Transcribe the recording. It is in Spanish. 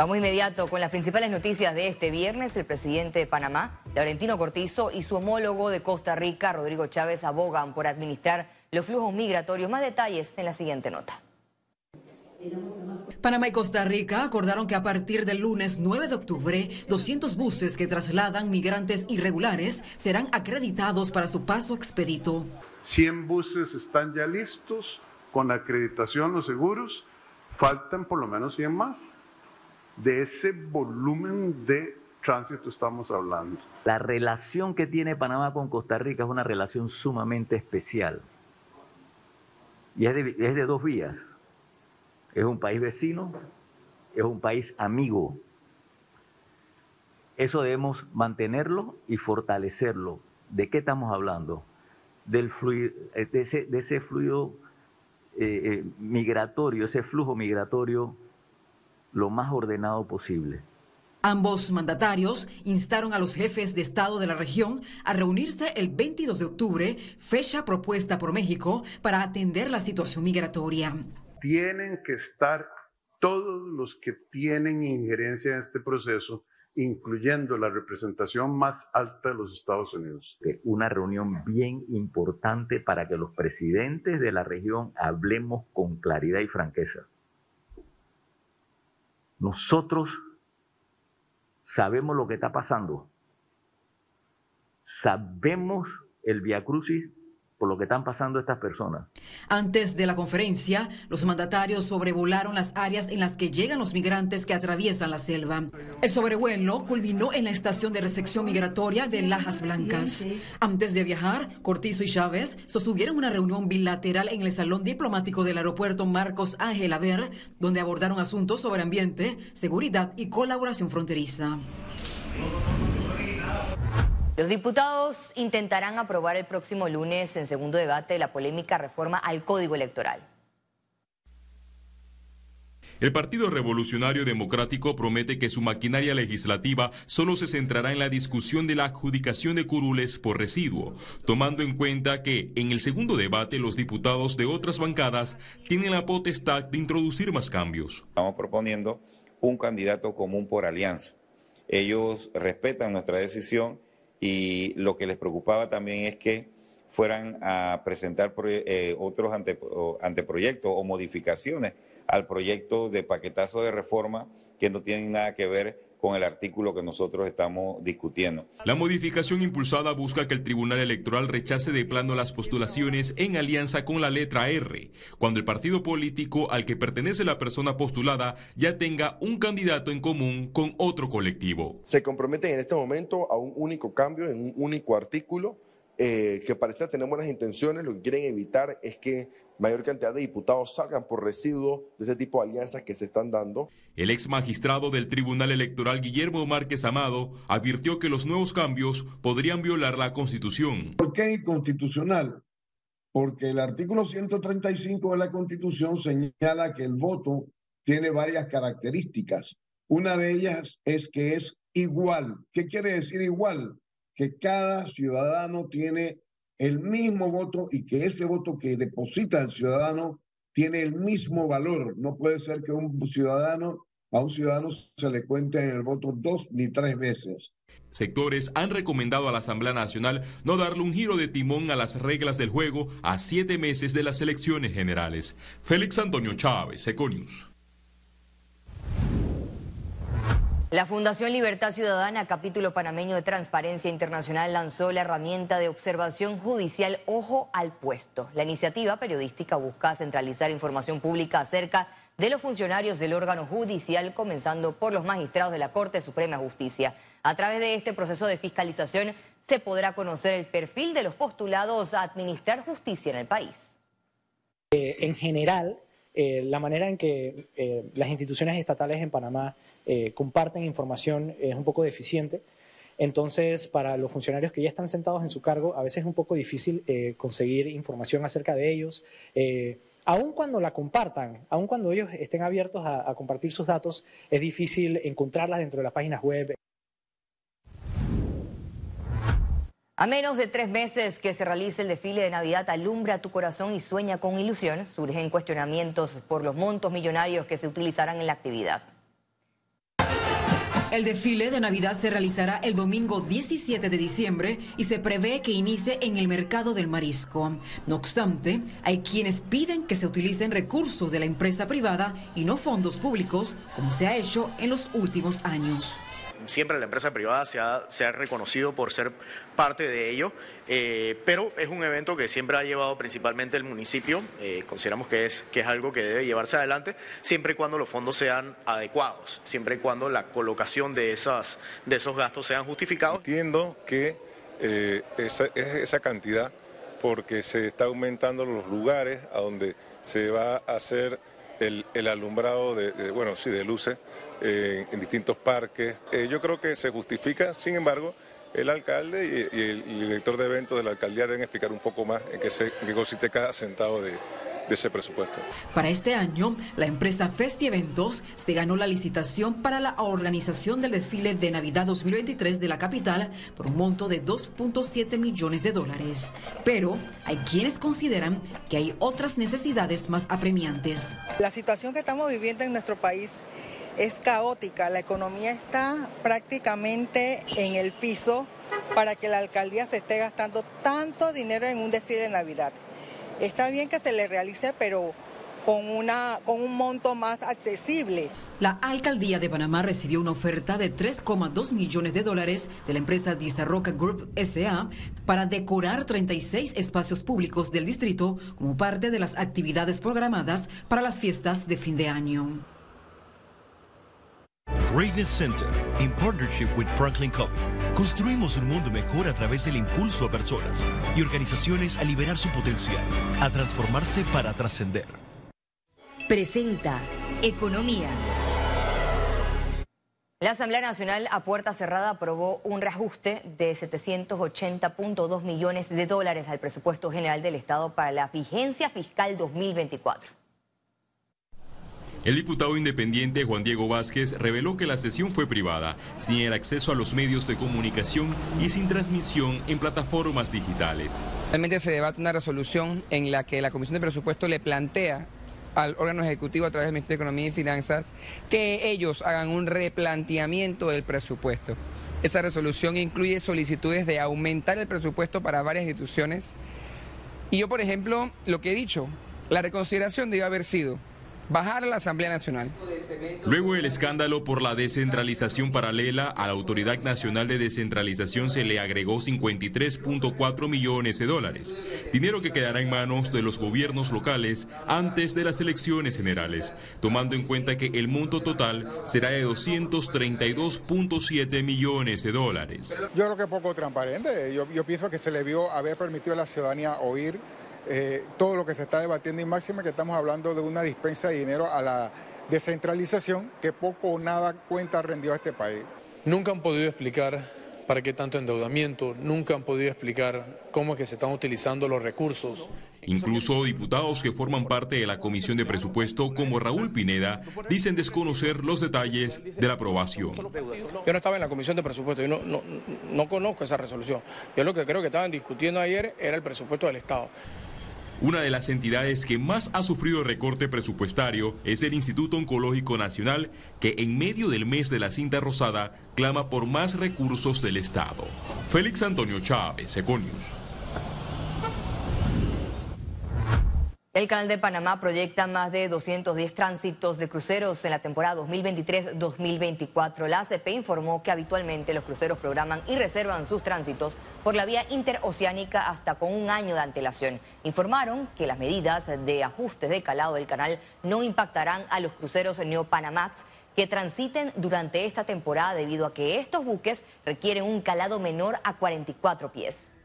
Vamos inmediato con las principales noticias de este viernes. El presidente de Panamá, Laurentino Cortizo, y su homólogo de Costa Rica, Rodrigo Chávez, abogan por administrar los flujos migratorios. Más detalles en la siguiente nota. Panamá y Costa Rica acordaron que a partir del lunes 9 de octubre, 200 buses que trasladan migrantes irregulares serán acreditados para su paso expedito. 100 buses están ya listos con acreditación los seguros, faltan por lo menos 100 más. De ese volumen de tránsito estamos hablando. La relación que tiene Panamá con Costa Rica es una relación sumamente especial. Y es de, dos vías. Es un país vecino, es un país amigo. Eso debemos mantenerlo y fortalecerlo. ¿De qué estamos hablando? Del fluido, de, ese, de fluido eh, eh, migratorio, ese flujo migratorio lo más ordenado posible. Ambos mandatarios instaron a los jefes de Estado de la región a reunirse el 22 de octubre, fecha propuesta por México, para atender la situación migratoria. Tienen que estar todos los que tienen injerencia en este proceso, incluyendo la representación más alta de los Estados Unidos. Una reunión bien importante para que los presidentes de la región hablemos con claridad y franqueza. Nosotros sabemos lo que está pasando. Sabemos el viacrucis por lo que están pasando estas personas. Antes de la conferencia, los mandatarios sobrevolaron las áreas en las que llegan los migrantes que atraviesan la selva. El sobrevuelo culminó en la estación de recepción migratoria de Lajas Blancas. Antes de viajar, Cortizo y Chávez sostuvieron una reunión bilateral en el salón diplomático del aeropuerto Marcos Ángel Aver, donde abordaron asuntos sobre ambiente, seguridad y colaboración fronteriza. Los diputados intentarán aprobar el próximo lunes en segundo debate la polémica reforma al Código Electoral. El Partido Revolucionario Democrático promete que su maquinaria legislativa solo se centrará en la discusión de la adjudicación de curules por residuo, tomando en cuenta que en el segundo debate los diputados de otras bancadas tienen la potestad de introducir más cambios. Estamos proponiendo un candidato común por alianza. Ellos respetan nuestra decisión y lo que les preocupaba también es que fueran a presentar eh, otros anteproyectos o modificaciones al proyecto de paquetazo de reforma que no tienen nada que ver con el artículo que nosotros estamos discutiendo. La modificación impulsada busca que el Tribunal Electoral rechace de plano las postulaciones en alianza con la letra R, cuando el partido político al que pertenece la persona postulada ya tenga un candidato en común con otro colectivo. Se comprometen en este momento a un único cambio en un único artículo eh, que parece tener buenas intenciones, lo que quieren evitar es que mayor cantidad de diputados salgan por residuo de ese tipo de alianzas que se están dando. El ex magistrado del Tribunal Electoral Guillermo Márquez Amado advirtió que los nuevos cambios podrían violar la Constitución. ¿Por qué inconstitucional? Porque el artículo 135 de la Constitución señala que el voto tiene varias características. Una de ellas es que es igual. ¿Qué quiere decir igual? Que cada ciudadano tiene el mismo voto y que ese voto que deposita el ciudadano tiene el mismo valor. No puede ser que un ciudadano a un ciudadano se le cuente en el voto dos ni tres veces. Sectores han recomendado a la Asamblea Nacional no darle un giro de timón a las reglas del juego a siete meses de las elecciones generales. Félix Antonio Chávez, Econius. La Fundación Libertad Ciudadana, capítulo panameño de Transparencia Internacional, lanzó la herramienta de observación judicial Ojo al Puesto. La iniciativa periodística busca centralizar información pública acerca de los funcionarios del órgano judicial, comenzando por los magistrados de la Corte Suprema de Justicia. A través de este proceso de fiscalización se podrá conocer el perfil de los postulados a administrar justicia en el país. Eh, en general, eh, la manera en que eh, las instituciones estatales en Panamá eh, comparten información es un poco deficiente. Entonces, para los funcionarios que ya están sentados en su cargo, a veces es un poco difícil eh, conseguir información acerca de ellos. Eh, aun cuando la compartan, aun cuando ellos estén abiertos a, a compartir sus datos, es difícil encontrarlas dentro de las páginas web. A menos de tres meses que se realice el desfile de Navidad, alumbra tu corazón y sueña con ilusión. Surgen cuestionamientos por los montos millonarios que se utilizarán en la actividad. El desfile de Navidad se realizará el domingo 17 de diciembre y se prevé que inicie en el mercado del marisco. No obstante, hay quienes piden que se utilicen recursos de la empresa privada y no fondos públicos, como se ha hecho en los últimos años siempre la empresa privada se ha, se ha reconocido por ser parte de ello, eh, pero es un evento que siempre ha llevado principalmente el municipio, eh, consideramos que es, que es algo que debe llevarse adelante, siempre y cuando los fondos sean adecuados, siempre y cuando la colocación de, esas, de esos gastos sean justificados. Entiendo que eh, esa, es esa cantidad porque se está aumentando los lugares a donde se va a hacer el, alumbrado de, bueno, sí, de luces eh, en distintos parques. Eh, yo creo que se justifica, sin embargo, el alcalde y, el, director de eventos de la alcaldía deben explicar un poco más en qué, se, qué consiste cada centavo de, de ese presupuesto. Para este año, la empresa Festi Eventos se ganó la licitación para la organización del desfile de Navidad 2023 de la capital por un monto de 2.7 millones de dólares. Pero hay quienes consideran que hay otras necesidades más apremiantes. La situación que estamos viviendo en nuestro país es caótica, la economía está prácticamente en el piso para que la alcaldía se esté gastando tanto dinero en un desfile de Navidad. Está bien que se le realice, pero con, una, con un monto más accesible. La alcaldía de Panamá recibió una oferta de 3,2 millones de dólares de la empresa Dizarroca Group SA para decorar 36 espacios públicos del distrito como parte de las actividades programadas para las fiestas de fin de año. Greatness Center, in partnership with Franklin Covey, construimos un mundo mejor a través del impulso a personas y organizaciones a liberar su potencial, a transformarse para trascender. Presenta Economía. La Asamblea Nacional a puerta cerrada aprobó un reajuste de 780.2 millones de dólares al presupuesto general del Estado para la vigencia fiscal 2024. El diputado independiente Juan Diego Vázquez reveló que la sesión fue privada, sin el acceso a los medios de comunicación y sin transmisión en plataformas digitales. Realmente se debate una resolución en la que la Comisión de Presupuesto le plantea al órgano ejecutivo a través del Ministerio de Economía y Finanzas que ellos hagan un replanteamiento del presupuesto. Esa resolución incluye solicitudes de aumentar el presupuesto para varias instituciones. Y yo, por ejemplo, lo que he dicho, la reconsideración debe haber sido bajar a la Asamblea Nacional. Luego el escándalo por la descentralización paralela a la Autoridad Nacional de Descentralización se le agregó 53.4 millones de dólares, dinero que quedará en manos de los gobiernos locales antes de las elecciones generales, tomando en cuenta que el monto total será de 232.7 millones de dólares. Yo creo que es poco transparente, yo, yo pienso que se le vio haber permitido a la ciudadanía oír eh, todo lo que se está debatiendo y máxima que estamos hablando de una dispensa de dinero a la descentralización que poco o nada cuenta rendió a este país. Nunca han podido explicar para qué tanto endeudamiento, nunca han podido explicar cómo es que se están utilizando los recursos. Incluso diputados que forman parte de la Comisión de Presupuesto, como Raúl Pineda, dicen desconocer los detalles de la aprobación. Yo no estaba en la Comisión de Presupuesto, yo no, no, no conozco esa resolución. Yo lo que creo que estaban discutiendo ayer era el presupuesto del Estado. Una de las entidades que más ha sufrido recorte presupuestario es el Instituto Oncológico Nacional, que en medio del mes de la cinta rosada clama por más recursos del Estado. Félix Antonio Chávez, Econius. El Canal de Panamá proyecta más de 210 tránsitos de cruceros en la temporada 2023-2024. La ACP informó que habitualmente los cruceros programan y reservan sus tránsitos por la vía interoceánica hasta con un año de antelación. Informaron que las medidas de ajuste de calado del canal no impactarán a los cruceros Neopanamax que transiten durante esta temporada debido a que estos buques requieren un calado menor a 44 pies.